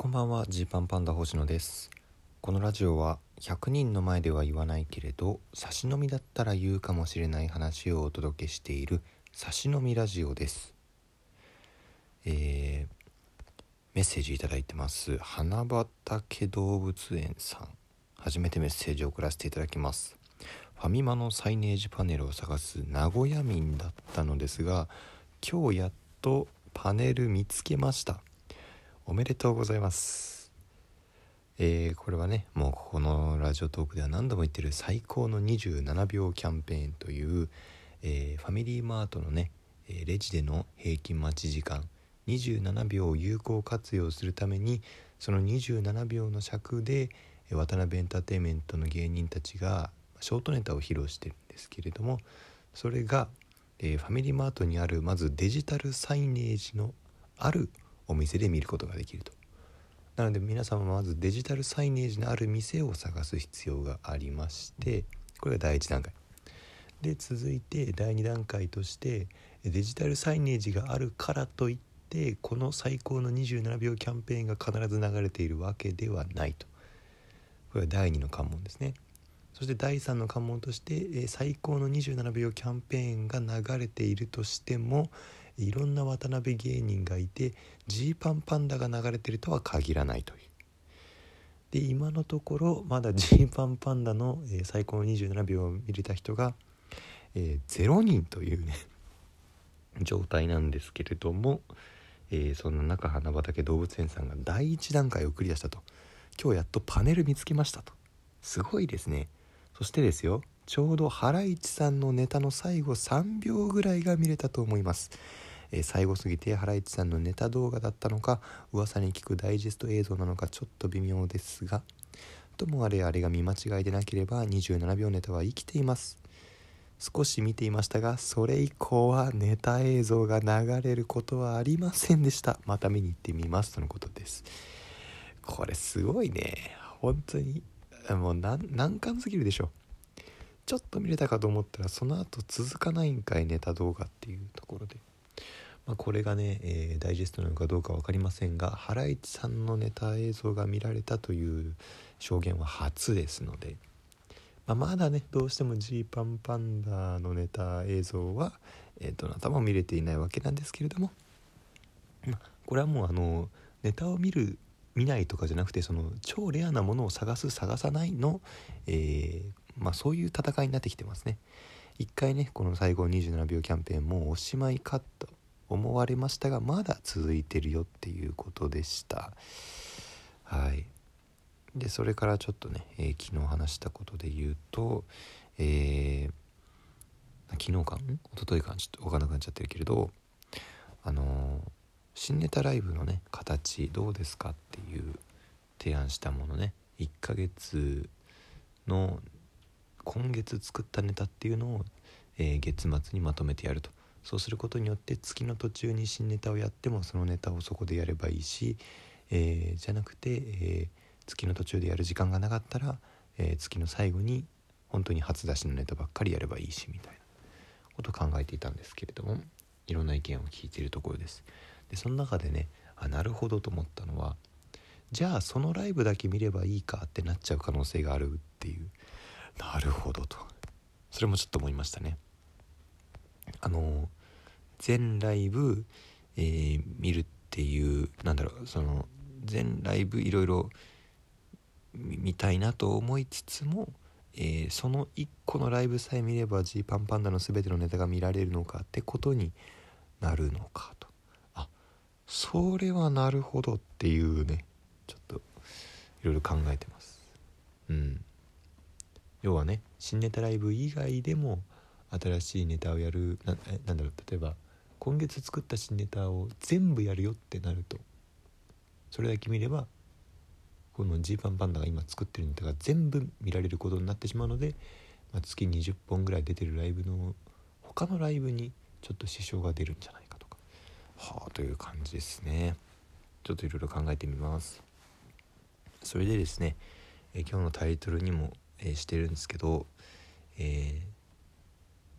こんばんは。ジーパンパンダ星野です。このラジオは100人の前では言わないけれど差し飲みだったら言うかもしれない話をお届けしている差し飲みラジオです。えー、メッセージいただいてます。花畑動物園さん。初めてメッセージを送らせていただきます。ファミマのサイネージパネルを探す名古屋民だったのですが今日やっとパネル見つけました。おめでとうございます。えー、これはねもうここのラジオトークでは何度も言ってる最高の27秒キャンペーンという、えー、ファミリーマートのねレジでの平均待ち時間27秒を有効活用するためにその27秒の尺で渡辺エンターテインメントの芸人たちがショートネタを披露してるんですけれどもそれが、えー、ファミリーマートにあるまずデジタルサイネージのあるお店で見ることができると。なので皆様まずデジタルサイネージのある店を探す必要がありましてこれが第1段階。で続いて第2段階としてデジタルサイネージがあるからといってこの最高の27秒キャンペーンが必ず流れているわけではないと。これは第2の関門ですね。そして第3の関門として、最高の27秒キャンペーンが流れているとしてもいろんな渡辺芸人がいてジーパンパンダが流れてるとは限らないという。で今のところまだジーパンパンダの、え、最高の27秒を見れた人が、えー、0人というね 状態なんですけれども、えー、そんな中花畑動物園さんが第1段階をクリアしたと。今日やっとパネル見つけましたと。すごいですね。そしてですよちょうどハライチさんのネタの最後3秒ぐらいが見れたと思います。えー、最後すぎてハライチさんのネタ動画だったのか噂に聞くダイジェスト映像なのかちょっと微妙ですがともあれあれが見間違いでなければ27秒ネタは生きています。少し見ていましたがそれ以降はネタ映像が流れることはありませんでした。また見に行ってみます。とのことです。これすごいね。本当にもう難関すぎるでしょ。ちょっと見れたかと思ったらその後続かないんかいネタ動画っていうところで。まあ、これがね、えー、ダイジェストなのかどうか分かりませんがハライチさんのネタ映像が見られたという証言は初ですので、まあ、まだねどうしてもジーパンパンダのネタ映像は、えー、どなたも見れていないわけなんですけれども、まあ、これはもうあのネタを見る見ないとかじゃなくてその超レアなものを探す探さないの、えー、まあ、そういう戦いになってきてますね。一回ねこの最後27秒キャンペーンもうおしまいかと思われましたがまだ続いてるよっていうことでした。はい。でそれからちょっとね、えー、昨日話したことで言うとえー、昨日か？ん？一昨日か？ちょっと分かんなくなっちゃってるけれどあのー、新ネタライブのね形どうですかっていう提案したものね。1ヶ月の今月作ったネタっていうのを、えー、月末にまとめてやると。そうすることによって月の途中に新ネタをやってもそのネタをそこでやればいいし、えー、じゃなくて、え、月の途中でやる時間がなかったら、え、月の最後に本当に初出しのネタばっかりやればいいしみたいな。ことを考えていたんですけれどもいろんな意見を聞いているところです。でその中でねあなるほどと思ったのはじゃあそのライブだけ見ればいいかってなっちゃう可能性があるっていう。なるほどと。それもちょっと思いましたね。あの全ライブ、えー、見るっていうなんだろうその全ライブいろいろ見たいなと思いつつも、えー、その1個のライブさえ見ればジーパンパンダの全てのネタが見られるのかってことになるのかと。あそれはなるほどっていうねちょっといろいろ考えてます。うん。要はね新ネタライブ以外でも新しいネタをやるななんだろう例えば今月作った新ネタを全部やるよってなるとそれだけ見ればこのジーパンパンダが今作ってるネタが全部見られることになってしまうので、まあ、月20本ぐらい出てるライブの他のライブにちょっと支障が出るんじゃないかとか。はあという感じですね。ちょっといろいろ考えてみます。それでですね、え今日のタイトルにも、えー、してるんですけど、えー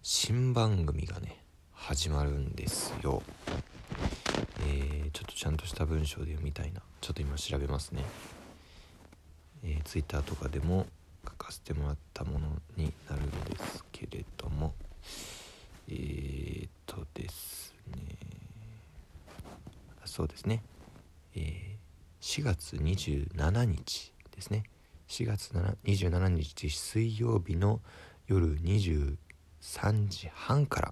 新番組がね始まるんですよ。えー、ちょっとちゃんとした文章で読みたいな。ちょっと今調べますね、えー、ツイッターとかでも書かせてもらったものになるんですけれども。えー、っとですね。そうですね、えー、4月27日ですね。4月27日水曜日の夜23時半から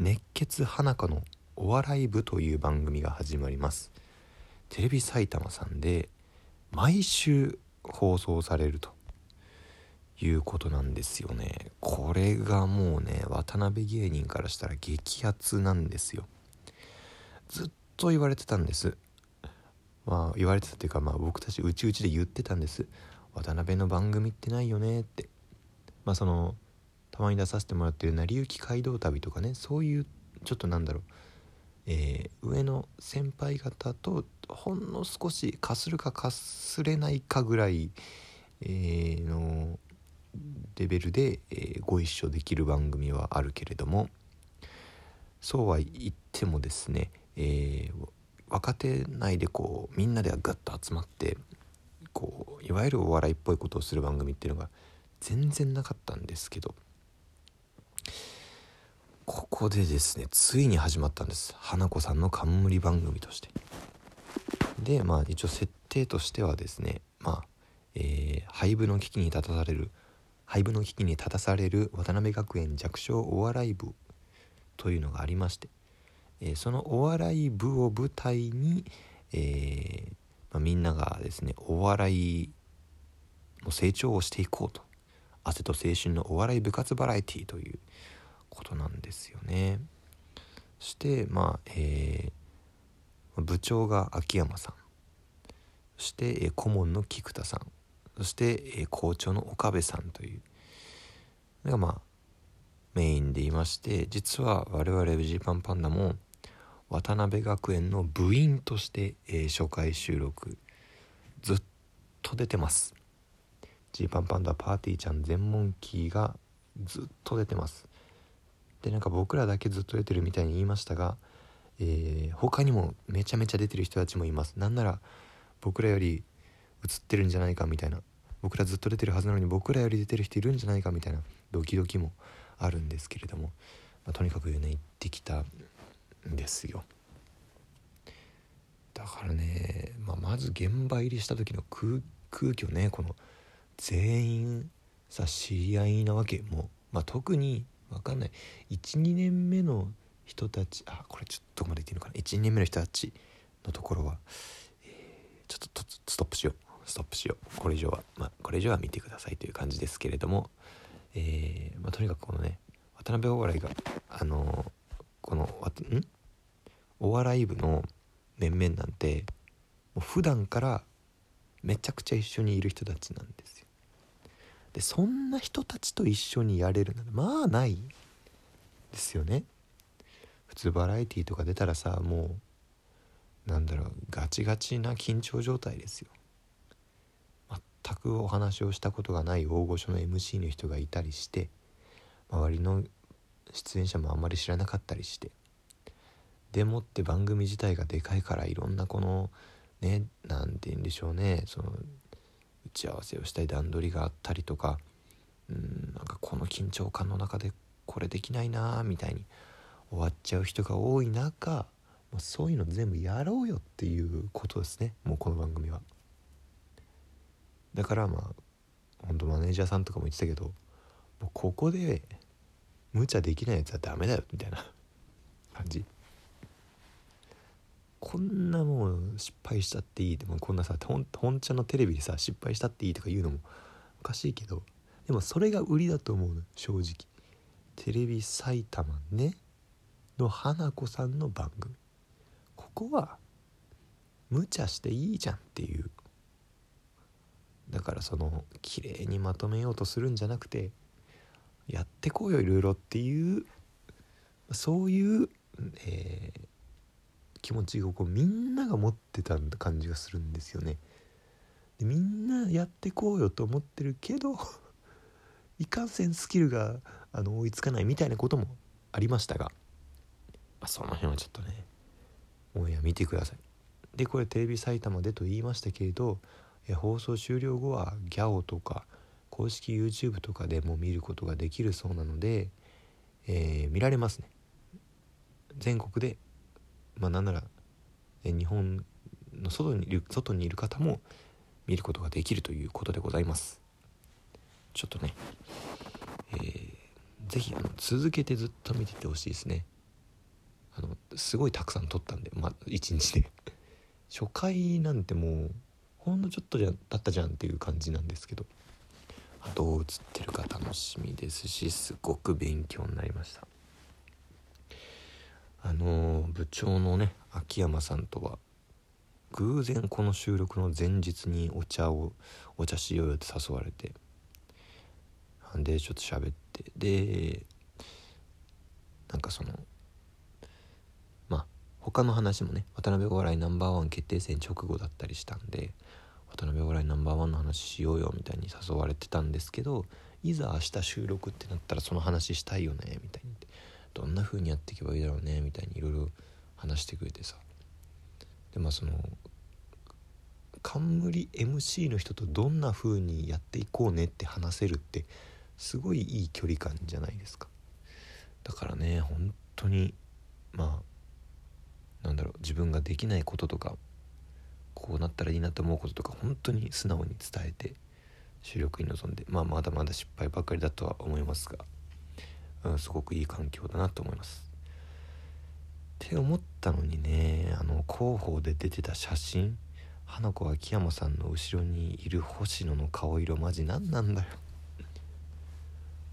熱血花子のお笑い部という番組が始まります。テレビ埼玉さんで毎週放送されるということなんですよね。これがもうね渡辺芸人からしたら激アツなんですよ。ずっと言われてたんです。まあ言われてたっていうかまあ僕たちうちうちで言ってたんです。渡辺の番組ってないよねって。まあそのたまに出させてもらってる成り行き街道旅とかね。そういうちょっとなんだろう、えー、上の先輩方とほんの少しかするかかすれないかぐらい、えー、のレベルで、えー、ご一緒できる番組はあるけれども。そうは言ってもですね、えー、若手内でこうみんなでグッと集まってこういわゆるお笑いっぽいことをする番組っていうのが全然なかったんですけどここでですねついに始まったんです。花子さんの冠番組として。でまあ一応設定としてはですねまあ、えー、廃部の危機に立たされる廃部の危機に立たされる渡辺学園弱小お笑い部というのがありまして、え、そのお笑い部を舞台に、え、まあ、みんながですねお笑いの成長をしていこうと。汗と青春のお笑い部活バラエティーということなんですよね。そしてまあ、えー、部長が秋山さん。そして、えー、顧問の菊田さん。そして、えー、校長の岡部さんという。のがまあメインでいまして実は我々ジーパンパンダも渡辺学園の部員として、えー、初回収録ずっと出てます。ジーパンパンダパーティーちゃん全問キーがずっと出てます。でなんか僕らだけずっと出てるみたいに言いましたが、えー、他にもめちゃめちゃ出てる人たちもいます。なんなら僕らより映ってるんじゃないかみたいな。僕らずっと出てるはずなのに僕らより出てる人いるんじゃないかみたいなドキドキもあるんですけれども、まあ、とにかくね行ってきたんですよ。だからね、まあ、まず現場入りした時の空空虚ねこの全員さ知り合いなわけ。もうまあ、特に分かんない。12年目の人たちあこれちょっとどこまで言っていいのかな。12年目の人たちのところは、えー、ちょっとストップしよう。ストップしよう。これ以上はまあこれ以上は見てくださいという感じですけれども、えーまあ、とにかくこのね渡辺お笑いがあのこのん？お笑い部の面々なんてもう普段からめちゃくちゃ一緒にいる人たちなんですよ。でそんな人たちと一緒にやれるなんてまあないですよね。普通バラエティーとか出たらさもうなんだろうガチガチな緊張状態ですよ。全くお話をしたことがない大御所の MC の人がいたりして周りの出演者もあんまり知らなかったりしてでもって番組自体がでかいからいろんなこのね何て言うんでしょうね。その打ち合わせをしたい段取りがあったりとかうんなんかこの緊張感の中でこれできないなみたいに終わっちゃう人が多い中もうそういうの全部やろうよっていうことですね。もうこの番組は。だからまあ本当マネージャーさんとかも言ってたけどもうここで無茶できないやつはダメだよみたいな感じ。こんなもう失敗したっていいでもこんなさ本茶のテレビでさ失敗したっていいとか言うのもおかしいけどでもそれが売りだと思うの正直。テレビ埼玉ねの花子さんの番組。ここは無茶していいじゃんっていう。だからその綺麗にまとめようとするんじゃなくてやってこうよいろいろっていうそういう、えー、気持ちをこうみんなが持ってた感じがするんですよね。でみんなやってこうよと思ってるけど いかんせんスキルがあの追いつかないみたいなこともありましたが、まあ、その辺はちょっとねオンエア見てくださいでこれテレビ埼玉でと言いましたけれど放送終了後はギャオとか公式 YouTube とかでも見ることができるそうなので、えー、見られますね全国でまあなんなら、え日本の外にいる外にいる方も見ることができるということでございます。ちょっとね、えー、ぜひあの続けてずっと見ててほしいですね。あのすごいたくさん撮ったんで、まあ、1日で。初回なんてもうほんのちょっとじゃだったじゃんっていう感じなんですけど。どう映ってるか楽しみですしすごく勉強になりました。あの部長のね秋山さんとは偶然この収録の前日にお茶をお茶しようよって誘われて。でちょっと喋って。でなんかそのまあ他の話もね渡辺お笑いナンバーワン決定戦直後だったりしたんで渡辺お笑いナンバーワンの話しようよみたいに誘われてたんですけどいざ明日収録ってなったらその話したいよねみたいにどんな風にやっていけばいいだろうねみたいにいろいろ話してくれてさ。でまあその冠 MC の人とどんな風にやっていこうねって話せるってすごいいい距離感じゃないですか。だからね本当にまあなんだろう自分ができないこととかこうなったらいいなと思うこととか本当に素直に伝えて収録に臨んでまあまだまだ失敗ばっかりだとは思いますが、すごくいい環境だなと思います。って思ったのにねあの広報で出てた写真花子秋山さんの後ろにいる星野の顔色マジ何なんだよ。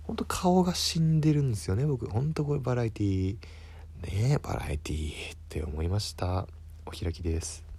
ほんと顔が死んでるんですよね僕。ほんとこれバラエティーねえバラエティーって思いました。お開きです。